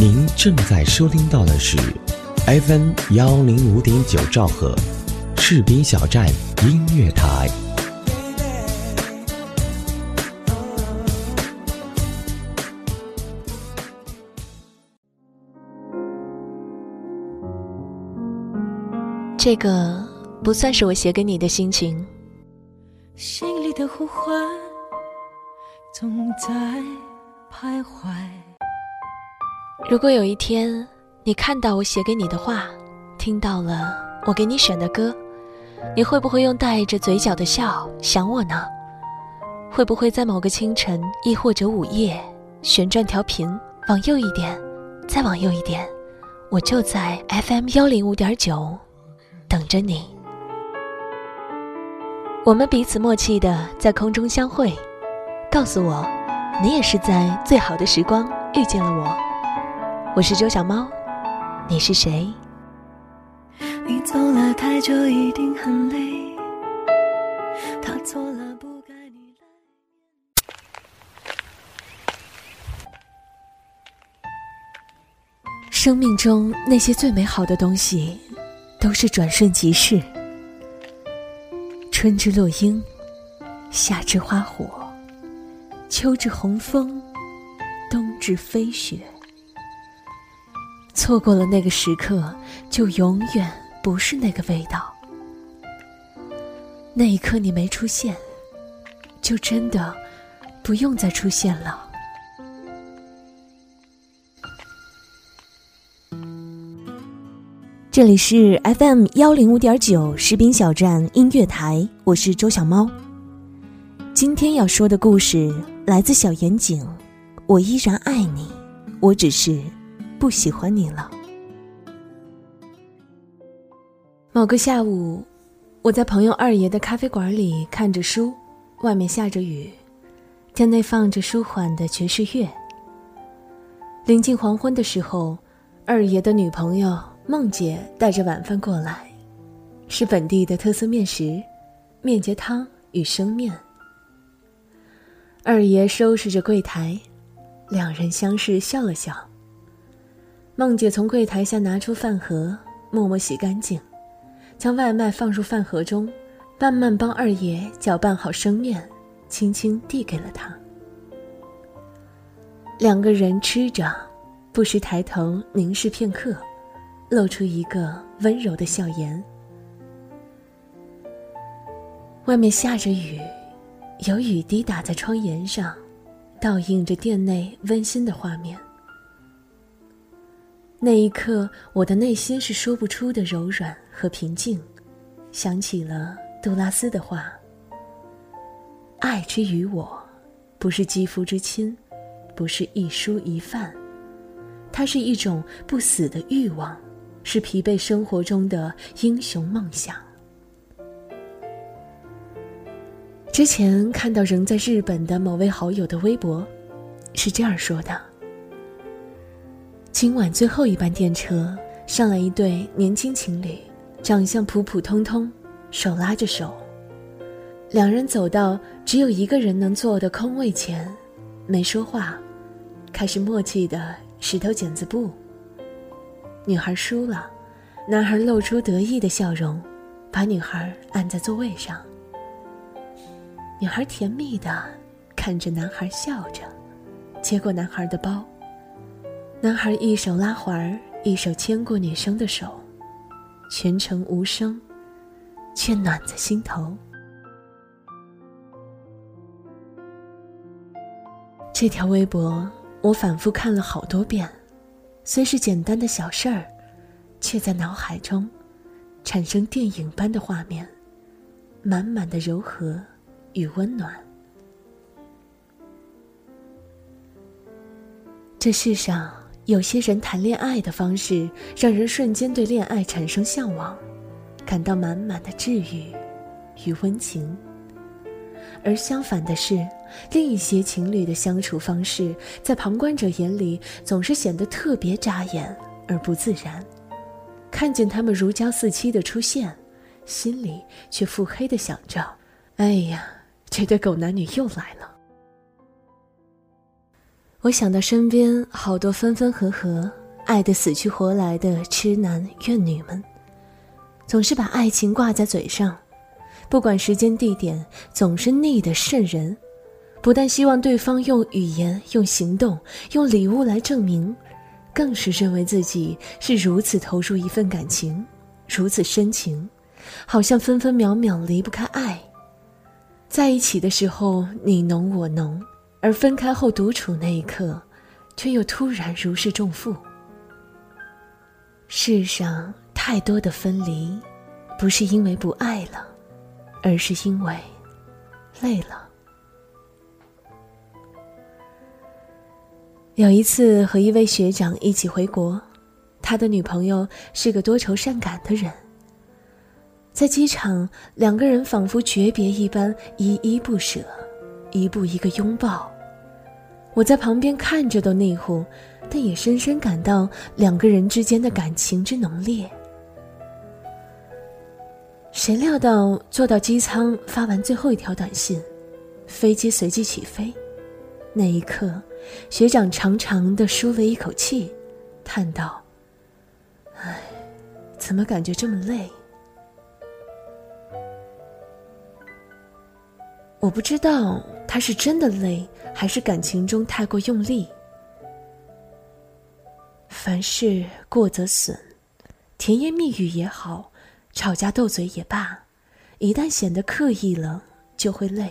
您正在收听到的是 FM 幺零五点九兆赫，士兵小站音乐台。这个不算是我写给你的心情。心里的呼唤总在徘徊。如果有一天你看到我写给你的话，听到了我给你选的歌，你会不会用带着嘴角的笑想我呢？会不会在某个清晨，亦或者午夜，旋转调频往右一点，再往右一点，我就在 FM 幺零五点九等着你。我们彼此默契的在空中相会，告诉我，你也是在最好的时光遇见了我。我是周小猫，你是谁？你走了太久，一定很累。他错了，不该你。生命中那些最美好的东西，都是转瞬即逝。春之落樱，夏之花火，秋之红枫，冬之飞雪。错过了那个时刻，就永远不是那个味道。那一刻你没出现，就真的不用再出现了。这里是 FM 幺零五点九士兵小站音乐台，我是周小猫。今天要说的故事来自小严谨，我依然爱你，我只是不喜欢你了。某个下午，我在朋友二爷的咖啡馆里看着书，外面下着雨，店内放着舒缓的爵士乐。临近黄昏的时候，二爷的女朋友。梦姐带着晚饭过来，是本地的特色面食——面结汤与生面。二爷收拾着柜台，两人相视笑了笑。梦姐从柜台下拿出饭盒，默默洗干净，将外卖放入饭盒中，慢慢帮二爷搅拌好生面，轻轻递给了他。两个人吃着，不时抬头凝视片刻。露出一个温柔的笑颜。外面下着雨，有雨滴打在窗沿上，倒映着店内温馨的画面。那一刻，我的内心是说不出的柔软和平静，想起了杜拉斯的话：“爱之于我，不是肌肤之亲，不是一蔬一饭，它是一种不死的欲望。”是疲惫生活中的英雄梦想。之前看到仍在日本的某位好友的微博，是这样说的：今晚最后一班电车上来一对年轻情侣，长相普普通通，手拉着手，两人走到只有一个人能坐的空位前，没说话，开始默契的石头剪子布。女孩输了，男孩露出得意的笑容，把女孩按在座位上。女孩甜蜜的看着男孩笑着，接过男孩的包。男孩一手拉环，一手牵过女生的手，全程无声，却暖在心头。这条微博我反复看了好多遍。虽是简单的小事儿，却在脑海中产生电影般的画面，满满的柔和与温暖。这世上有些人谈恋爱的方式，让人瞬间对恋爱产生向往，感到满满的治愈与温情。而相反的是，另一些情侣的相处方式，在旁观者眼里总是显得特别扎眼而不自然。看见他们如胶似漆的出现，心里却腹黑的想着：“哎呀，这对狗男女又来了。”我想到身边好多分分合合、爱得死去活来的痴男怨女们，总是把爱情挂在嘴上，不管时间地点，总是腻得渗人。不但希望对方用语言、用行动、用礼物来证明，更是认为自己是如此投入一份感情，如此深情，好像分分秒秒离不开爱。在一起的时候你浓我浓，而分开后独处那一刻，却又突然如释重负。世上太多的分离，不是因为不爱了，而是因为累了。有一次和一位学长一起回国，他的女朋友是个多愁善感的人。在机场，两个人仿佛诀别一般，依依不舍，一步一个拥抱。我在旁边看着都内乎，但也深深感到两个人之间的感情之浓烈。谁料到坐到机舱，发完最后一条短信，飞机随即起飞。那一刻，学长长长的舒了一口气，叹道：“唉，怎么感觉这么累？”我不知道他是真的累，还是感情中太过用力。凡事过则损，甜言蜜语也好，吵架斗嘴也罢，一旦显得刻意了，就会累。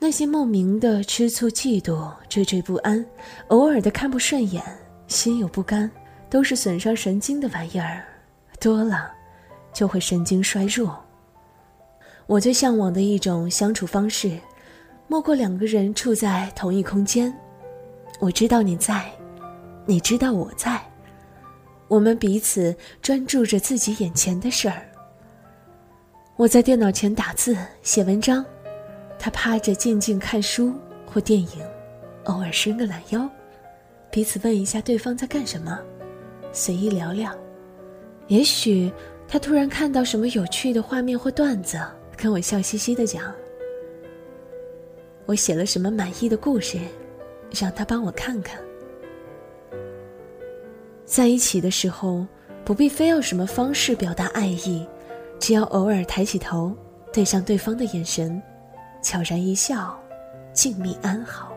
那些莫名的吃醋、嫉妒、惴惴不安，偶尔的看不顺眼、心有不甘，都是损伤神经的玩意儿，多了，就会神经衰弱。我最向往的一种相处方式，莫过两个人处在同一空间。我知道你在，你知道我在，我们彼此专注着自己眼前的事儿。我在电脑前打字写文章，他趴着静静看书或电影，偶尔伸个懒腰，彼此问一下对方在干什么，随意聊聊。也许他突然看到什么有趣的画面或段子。跟我笑嘻嘻的讲，我写了什么满意的故事，让他帮我看看。在一起的时候，不必非要什么方式表达爱意，只要偶尔抬起头，对上对方的眼神，悄然一笑，静谧安好。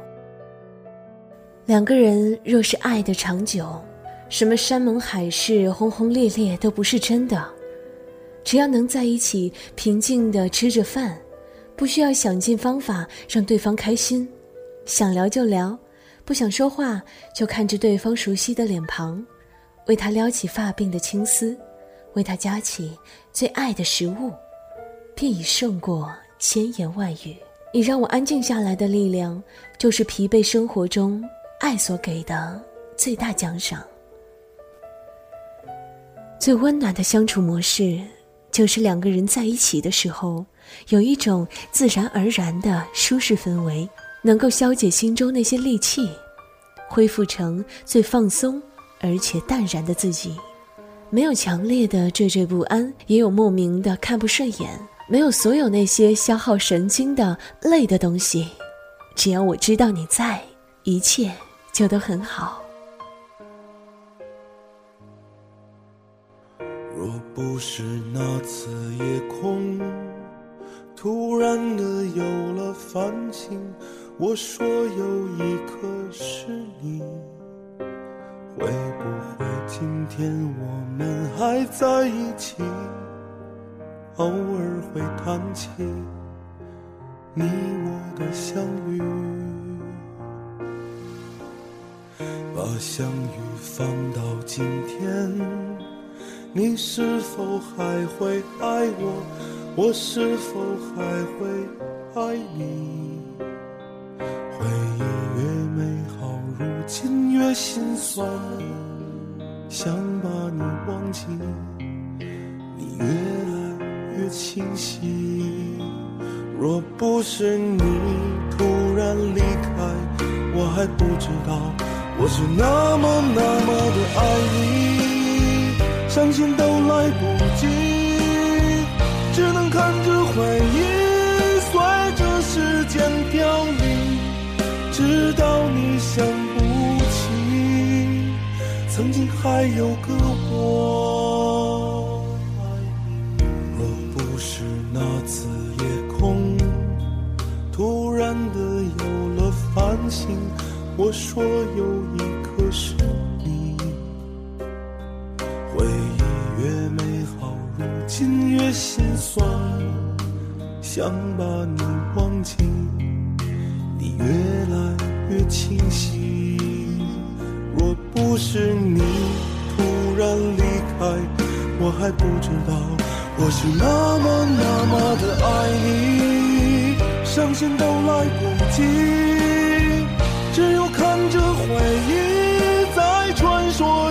两个人若是爱的长久，什么山盟海誓、轰轰烈烈都不是真的。只要能在一起平静的吃着饭，不需要想尽方法让对方开心，想聊就聊，不想说话就看着对方熟悉的脸庞，为他撩起发鬓的青丝，为他夹起最爱的食物，便已胜过千言万语。你让我安静下来的力量，就是疲惫生活中爱所给的最大奖赏。最温暖的相处模式。就是两个人在一起的时候，有一种自然而然的舒适氛围，能够消解心中那些戾气，恢复成最放松而且淡然的自己。没有强烈的惴惴不安，也有莫名的看不顺眼，没有所有那些消耗神经的累的东西。只要我知道你在，一切就都很好。若不是那次夜空突然的有了繁星，我说有一颗是你，会不会今天我们还在一起？偶尔会谈起你我的相遇，把相遇放到今天。你是否还会爱我？我是否还会爱你？回忆越美好，如今越心酸。想把你忘记，你越来越清晰。若不是你突然离开，我还不知道我是那么那么的爱你。伤心都来不及，回忆随着时间凋零，直到你想不起，曾经还有个我。若不是那次夜空突然的有了繁星，我说有一颗是你，回忆越美好，如今越心酸，想把你忘记。你越来越清晰。若不是你突然离开，我还不知道我是那么那么的爱你，伤心都来不及，只有看着回忆在传说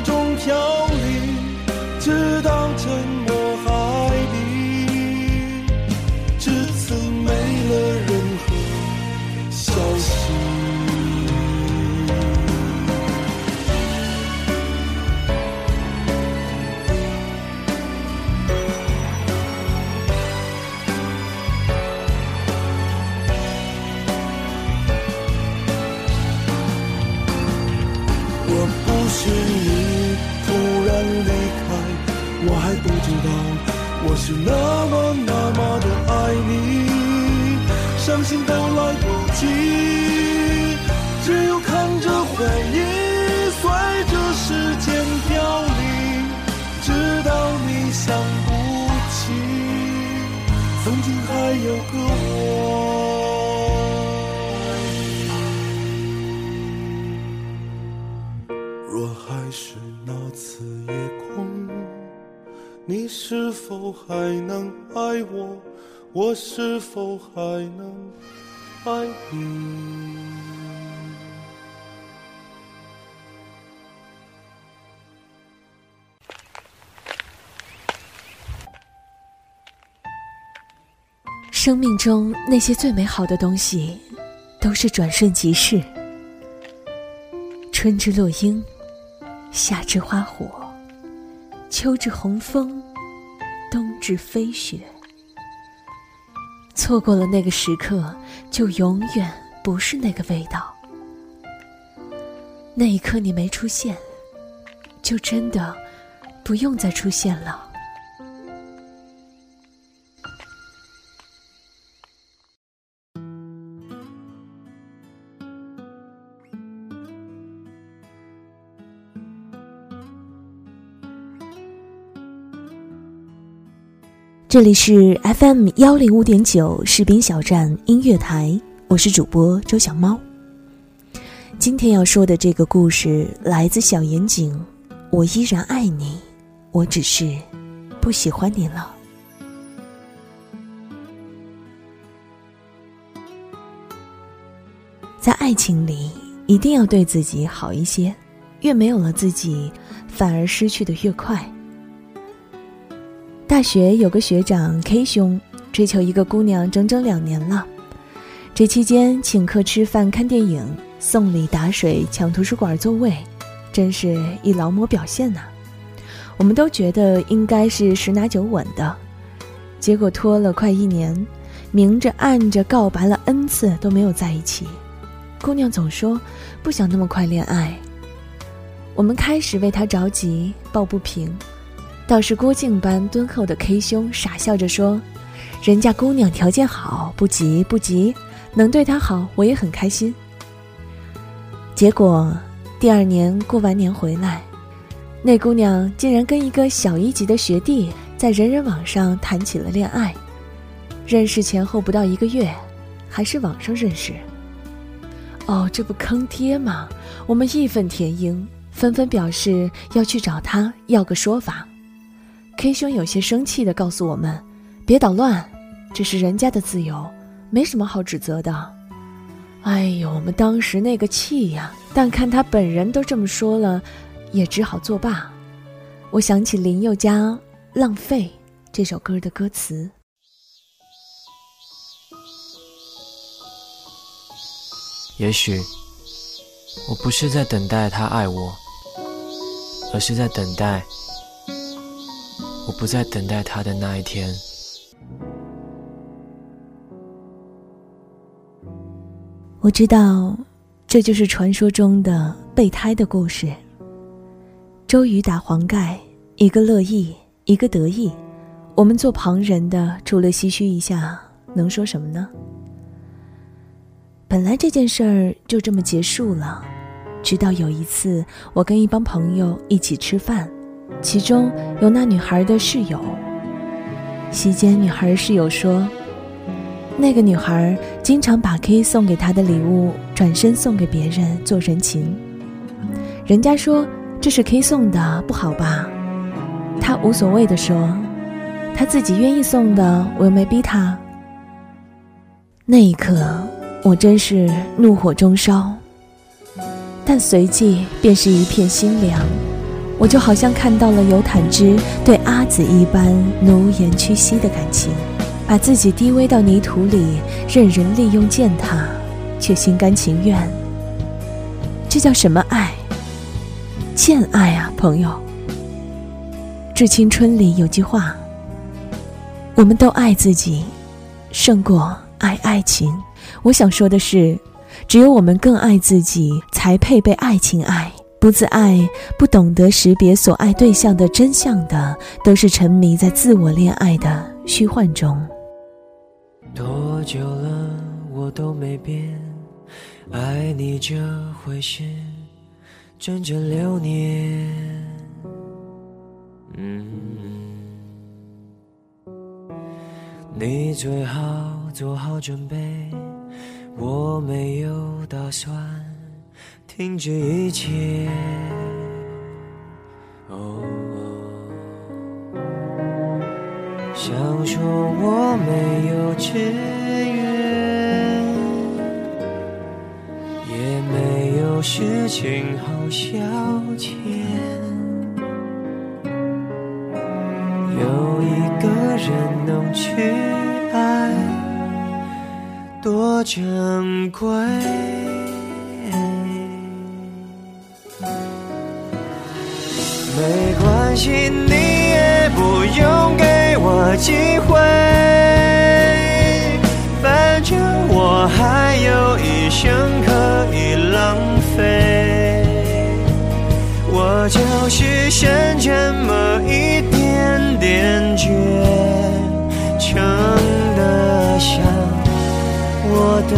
伤心都来不及，只有看着回忆随着时间凋零，直到你想不起，曾经还有个我。若还是那次夜空，你是否还能爱我？我是否还能爱你？生命中那些最美好的东西，都是转瞬即逝。春之落樱，夏之花火，秋之红枫，冬至飞雪。错过了那个时刻，就永远不是那个味道。那一刻你没出现，就真的不用再出现了。这里是 FM 幺零五点九士兵小站音乐台，我是主播周小猫。今天要说的这个故事来自小严谨，我依然爱你，我只是不喜欢你了。在爱情里，一定要对自己好一些，越没有了自己，反而失去的越快。大学有个学长 K 兄，追求一个姑娘整整两年了。这期间请客吃饭、看电影、送礼打水、抢图书馆座位，真是一劳模表现呐、我们都觉得应该是十拿九稳的，结果拖了快一年，明着暗着告白了 N 次都没有在一起。姑娘总说不想那么快恋爱，我们开始为她着急，抱不平。倒是郭靖般敦厚的 K 兄傻笑着说：“人家姑娘条件好，不急不急，能对她好，我也很开心。”结果第二年过完年回来，那姑娘竟然跟一个小一级的学弟在人人网上谈起了恋爱，认识前后不到一个月，还是网上认识。哦，这不坑爹吗？我们义愤填膺，纷纷表示要去找他要个说法。K 兄有些生气地告诉我们：“别捣乱，这是人家的自由，没什么好指责的。”哎呦，我们当时那个气呀！但看他本人都这么说了，也只好作罢。我想起林宥嘉《浪费》这首歌的歌词。也许我不是在等待他爱我，而是在等待我不再等待他的那一天。我知道，这就是传说中的备胎的故事。周瑜打黄盖，一个乐意，一个得意。我们做旁人的，除了唏嘘一下，能说什么呢？本来这件事儿就这么结束了，直到有一次，我跟一帮朋友一起吃饭，其中有那女孩的室友。席间，女孩室友说，那个女孩经常把 K 送给她的礼物转身送给别人做人情。人家说这是 K 送的，不好吧？她无所谓的说。她自己愿意送的，我又没逼她。那一刻，我真是怒火中烧，但随即便是一片心凉。我就好像看到了尤坦之对阿紫一般奴颜屈膝的感情，把自己低微到泥土里，任人利用践踏，却心甘情愿。这叫什么爱？贱爱啊，朋友！《致青春》里有句话。我们都爱自己，胜过爱爱情。我想说的是，只有我们更爱自己，才配被爱情爱。不自爱、不懂得识别所爱对象的真相的，都是沉迷在自我恋爱的虚幻中。多久了，我都没变，爱你这回事，整整六年。嗯。你最好做好准备，我没有打算停止一切。哦，想说我没有志愿，也没有事情好消遣，有一个人能去爱。多珍贵，没关系，你也不用给我机会，反正我还有一生可以浪费，我就是剩这么一点点倔强。我的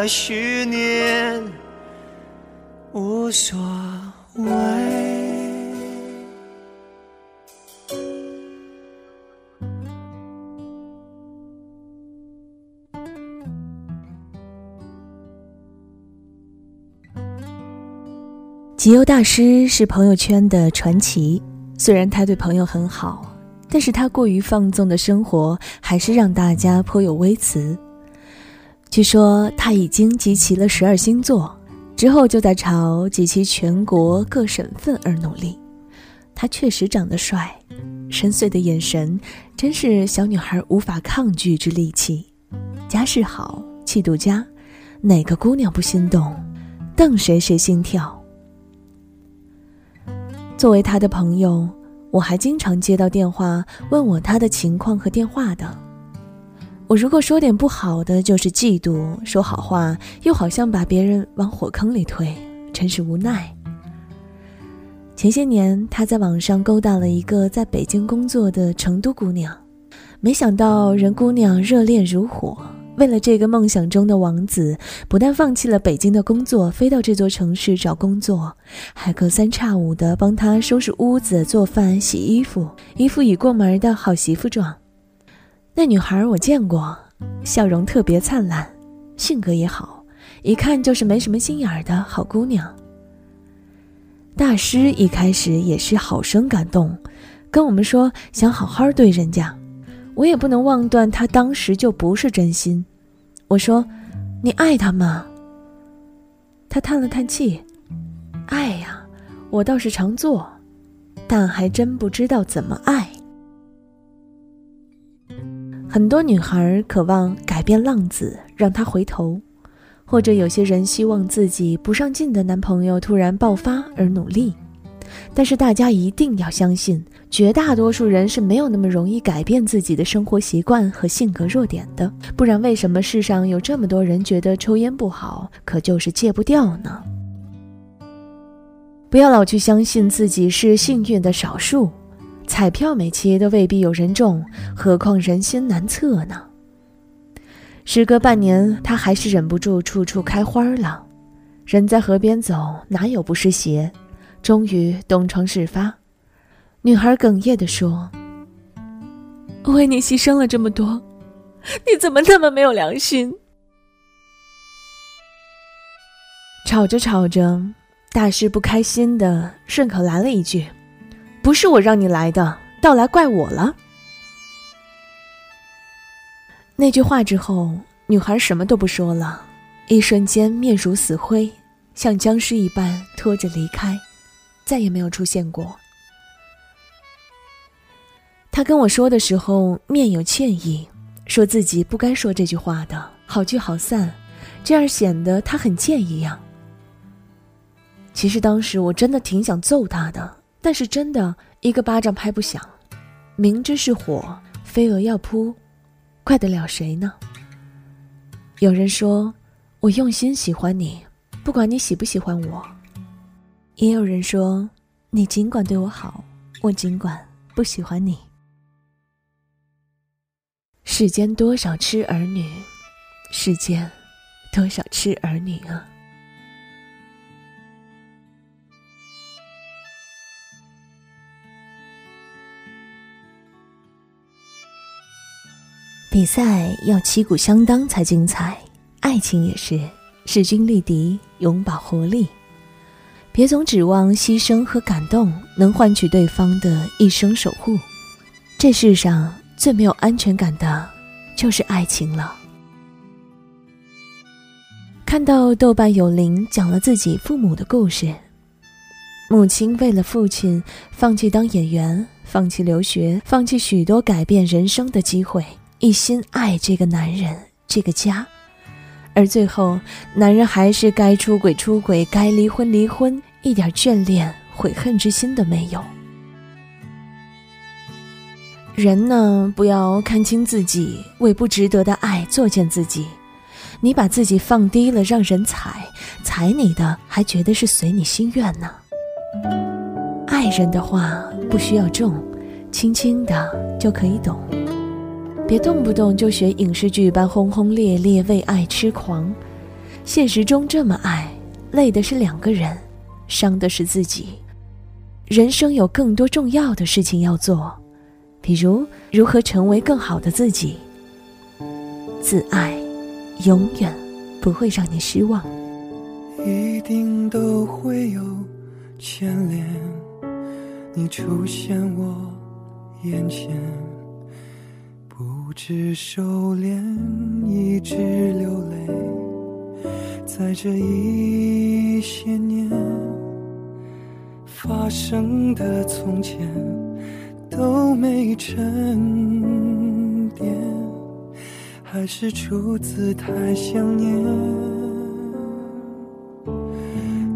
个十年无所谓。集邮大师是朋友圈的传奇，虽然他对朋友很好，但是他过于放纵的生活还是让大家颇有微词。据说他已经集齐了十二星座，之后就在朝集齐全国各省份而努力。他确实长得帅，深邃的眼神真是小女孩无法抗拒之利器。家世好，气度佳，哪个姑娘不心动？瞪谁谁心跳。作为他的朋友，我还经常接到电话问我他的情况和电话的。我如果说点不好的，就是嫉妒；说好话，又好像把别人往火坑里推，真是无奈。前些年，他在网上勾搭了一个在北京工作的成都姑娘，没想到人姑娘热恋如火，为了这个梦想中的王子，不但放弃了北京的工作，飞到这座城市找工作，还隔三差五的帮他收拾屋子、做饭、洗衣服，一副已过门的好媳妇状。那女孩我见过，笑容特别灿烂，性格也好，一看就是没什么心眼儿的好姑娘。大师一开始也是好生感动，跟我们说想好好对人家。我也不能妄断他当时就不是真心。我说：“你爱他吗？”他叹了叹气：“爱呀，我倒是常做，但还真不知道怎么爱。”很多女孩渴望改变浪子，让他回头，或者有些人希望自己不上进的男朋友突然爆发而努力。但是大家一定要相信，绝大多数人是没有那么容易改变自己的生活习惯和性格弱点的。不然，为什么世上有这么多人觉得抽烟不好，可就是戒不掉呢？不要老去相信自己是幸运的少数，彩票每期都未必有人中，何况人心难测呢？时隔半年，他还是忍不住处处开花了。人在河边走，哪有不湿鞋？终于东窗事发，女孩哽咽地说：“为你牺牲了这么多，你怎么那么没有良心？”吵着吵着，大师不开心的顺口来了一句：“不是我让你来的，倒来怪我了。”那句话之后，女孩什么都不说了，一瞬间面如死灰，像僵尸一般拖着离开。再也没有出现过。他跟我说的时候，面有歉意，说自己不该说这句话的，好聚好散，这样显得他很贱一样。其实当时我真的挺想揍他的，但是真的一个巴掌拍不响，明知是火，飞蛾要扑，怪得了谁呢？有人说，我用心喜欢你，不管你喜不喜欢我。也有人说，你尽管对我好，我尽管不喜欢你。世间多少痴儿女，世间多少痴儿女啊！比赛要旗鼓相当才精彩，爱情也是势均力敌，永葆活力。别总指望牺牲和感动能换取对方的一生守护，这世上最没有安全感的，就是爱情了。看到豆瓣有灵讲了自己父母的故事，母亲为了父亲放弃当演员，放弃留学，放弃许多改变人生的机会，一心爱这个男人，这个家。而最后，男人还是该出轨出轨，该离婚离婚，一点眷恋、悔恨之心都没有。人呢，不要看清自己，为不值得的爱作践自己。你把自己放低了，让人踩，踩你的还觉得是随你心愿呢。爱人的话不需要重，轻轻的就可以懂。别动不动就学影视剧般轰轰烈烈为爱痴狂，现实中这么爱，累的是两个人，伤的是自己。人生有更多重要的事情要做，比如如何成为更好的自己。自爱，永远不会让你失望。一定都会有牵连，你出现我眼前。不知收敛，一直流泪，在这一些年发生的从前都没沉淀，还是出自太想念，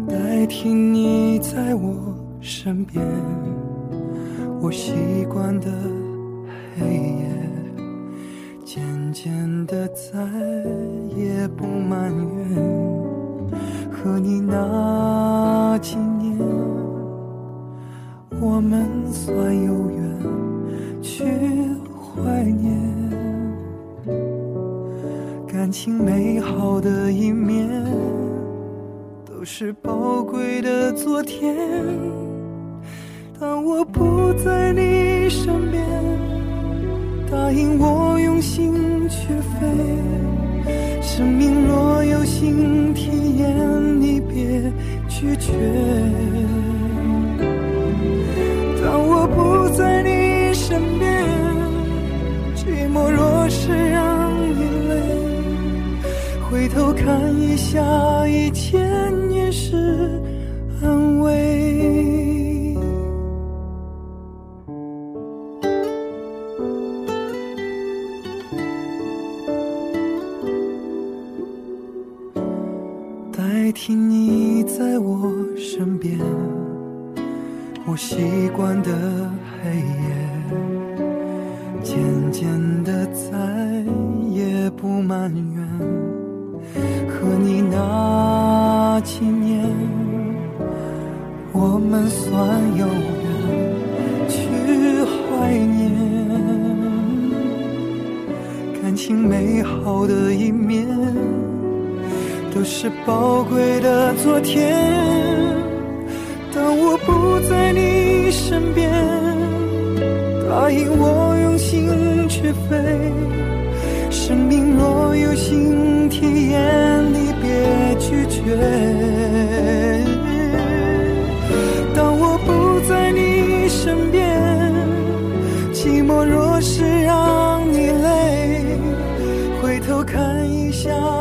代替你在我身边，我习惯的黑夜。渐渐的，再也不埋怨和你那几年，我们算有缘，去怀念感情美好的一面，都是宝贵的昨天。当我不在你身边。答应我用请体验，你别拒绝。当我不在你身边，寂寞若是让你累，回头看一下一切。几年，我们算有缘去怀念感情美好的一面。都是宝贵的昨天。当我不在你身边，答应我用心去飞。生命若有新体验，当我不在你身边，寂寞若是让你累，回头看一下。